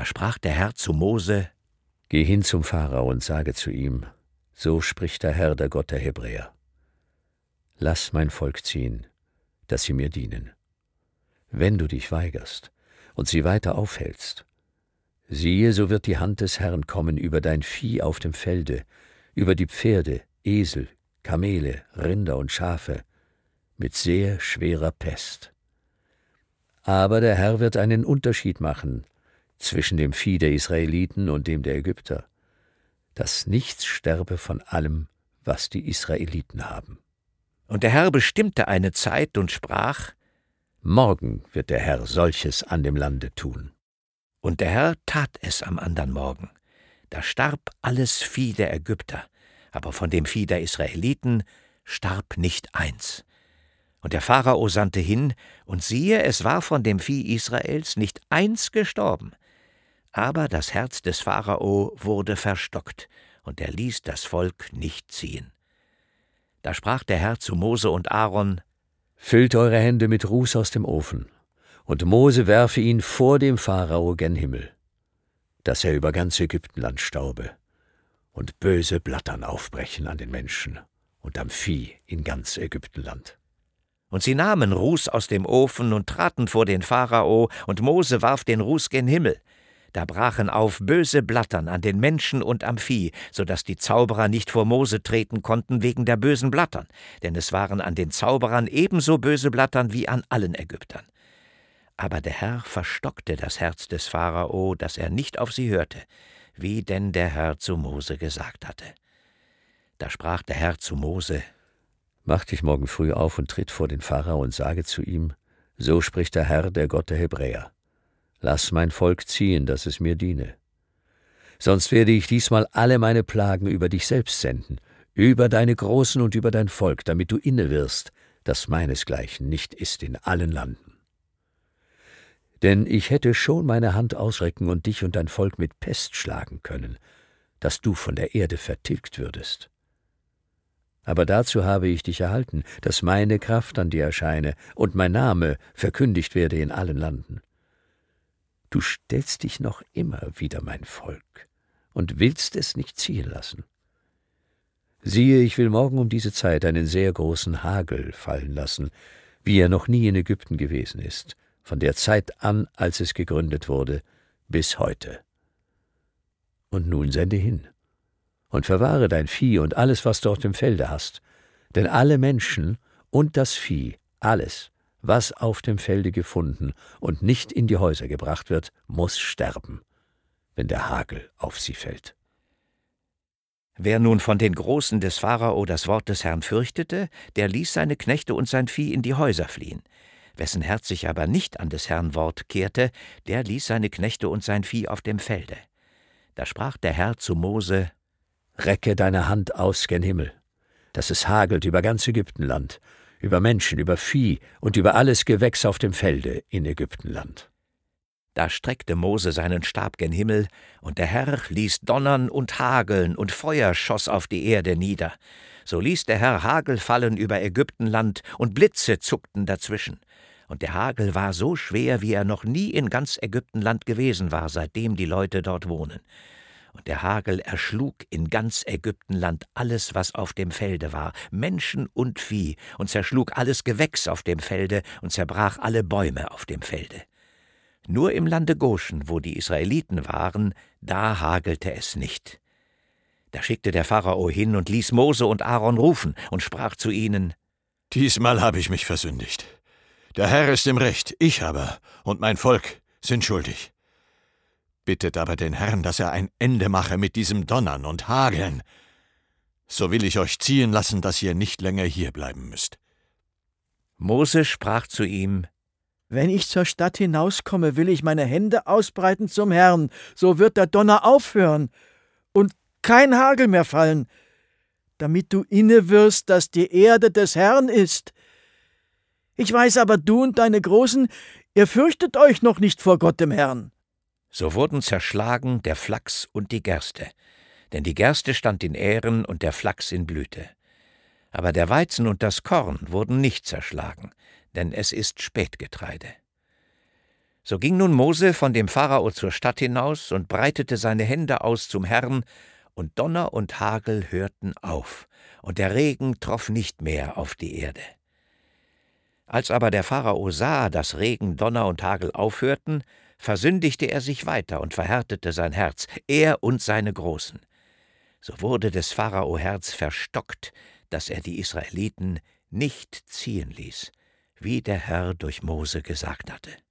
Da sprach der Herr zu Mose, Geh hin zum Pharao und sage zu ihm, so spricht der Herr, der Gott der Hebräer. Lass mein Volk ziehen, dass sie mir dienen. Wenn du dich weigerst und sie weiter aufhältst, siehe, so wird die Hand des Herrn kommen über dein Vieh auf dem Felde, über die Pferde, Esel, Kamele, Rinder und Schafe, mit sehr schwerer Pest. Aber der Herr wird einen Unterschied machen zwischen dem Vieh der Israeliten und dem der Ägypter, dass nichts sterbe von allem, was die Israeliten haben. Und der Herr bestimmte eine Zeit und sprach, Morgen wird der Herr solches an dem Lande tun. Und der Herr tat es am andern Morgen. Da starb alles Vieh der Ägypter, aber von dem Vieh der Israeliten starb nicht eins. Und der Pharao sandte hin, und siehe, es war von dem Vieh Israels nicht eins gestorben. Aber das Herz des Pharao wurde verstockt, und er ließ das Volk nicht ziehen. Da sprach der Herr zu Mose und Aaron, Füllt eure Hände mit Ruß aus dem Ofen, und Mose werfe ihn vor dem Pharao gen Himmel, dass er über ganz Ägyptenland staube, und böse Blattern aufbrechen an den Menschen und am Vieh in ganz Ägyptenland. Und sie nahmen Ruß aus dem Ofen und traten vor den Pharao, und Mose warf den Ruß gen Himmel. Da brachen auf böse Blattern an den Menschen und am Vieh, so dass die Zauberer nicht vor Mose treten konnten wegen der bösen Blattern, denn es waren an den Zauberern ebenso böse Blattern wie an allen Ägyptern. Aber der Herr verstockte das Herz des Pharao, dass er nicht auf sie hörte, wie denn der Herr zu Mose gesagt hatte. Da sprach der Herr zu Mose, Mach dich morgen früh auf und tritt vor den Pharao und sage zu ihm, so spricht der Herr, der Gott der Hebräer. Lass mein Volk ziehen, dass es mir diene. Sonst werde ich diesmal alle meine Plagen über dich selbst senden, über deine Großen und über dein Volk, damit du inne wirst, dass meinesgleichen nicht ist in allen Landen. Denn ich hätte schon meine Hand ausrecken und dich und dein Volk mit Pest schlagen können, dass du von der Erde vertilgt würdest. Aber dazu habe ich dich erhalten, dass meine Kraft an dir erscheine und mein Name verkündigt werde in allen Landen. Du stellst dich noch immer wider mein Volk und willst es nicht ziehen lassen. Siehe, ich will morgen um diese Zeit einen sehr großen Hagel fallen lassen, wie er noch nie in Ägypten gewesen ist, von der Zeit an, als es gegründet wurde, bis heute. Und nun sende hin und verwahre dein Vieh und alles, was du auf dem Felde hast, denn alle Menschen und das Vieh, alles, was auf dem Felde gefunden und nicht in die Häuser gebracht wird, muss sterben, wenn der Hagel auf sie fällt. Wer nun von den Großen des Pharao das Wort des Herrn fürchtete, der ließ seine Knechte und sein Vieh in die Häuser fliehen. Wessen Herz sich aber nicht an des Herrn Wort kehrte, der ließ seine Knechte und sein Vieh auf dem Felde. Da sprach der Herr zu Mose, Recke deine Hand aus gen Himmel, dass es hagelt über ganz Ägyptenland, über Menschen, über Vieh und über alles Gewächs auf dem Felde in Ägyptenland. Da streckte Mose seinen Stab gen Himmel, und der Herr ließ donnern und hageln, und Feuer schoss auf die Erde nieder. So ließ der Herr Hagel fallen über Ägyptenland, und Blitze zuckten dazwischen. Und der Hagel war so schwer, wie er noch nie in ganz Ägyptenland gewesen war, seitdem die Leute dort wohnen und der Hagel erschlug in ganz Ägyptenland alles, was auf dem Felde war, Menschen und Vieh, und zerschlug alles Gewächs auf dem Felde und zerbrach alle Bäume auf dem Felde. Nur im Lande Goshen, wo die Israeliten waren, da hagelte es nicht. Da schickte der Pharao hin und ließ Mose und Aaron rufen und sprach zu ihnen: Diesmal habe ich mich versündigt. Der Herr ist im Recht, ich aber und mein Volk sind schuldig. Bittet aber den Herrn, dass er ein Ende mache mit diesem Donnern und Hageln. So will ich euch ziehen lassen, dass ihr nicht länger hier bleiben müsst. Mose sprach zu ihm, Wenn ich zur Stadt hinauskomme, will ich meine Hände ausbreiten zum Herrn, so wird der Donner aufhören und kein Hagel mehr fallen, damit du inne wirst, dass die Erde des Herrn ist. Ich weiß aber, du und deine Großen, ihr fürchtet euch noch nicht vor Gott dem Herrn. So wurden zerschlagen der Flachs und die Gerste, denn die Gerste stand in Ähren und der Flachs in Blüte. Aber der Weizen und das Korn wurden nicht zerschlagen, denn es ist Spätgetreide. So ging nun Mose von dem Pharao zur Stadt hinaus und breitete seine Hände aus zum Herrn, und Donner und Hagel hörten auf, und der Regen troff nicht mehr auf die Erde. Als aber der Pharao sah, dass Regen, Donner und Hagel aufhörten, versündigte er sich weiter und verhärtete sein Herz, er und seine Großen. So wurde des Pharao Herz verstockt, dass er die Israeliten nicht ziehen ließ, wie der Herr durch Mose gesagt hatte.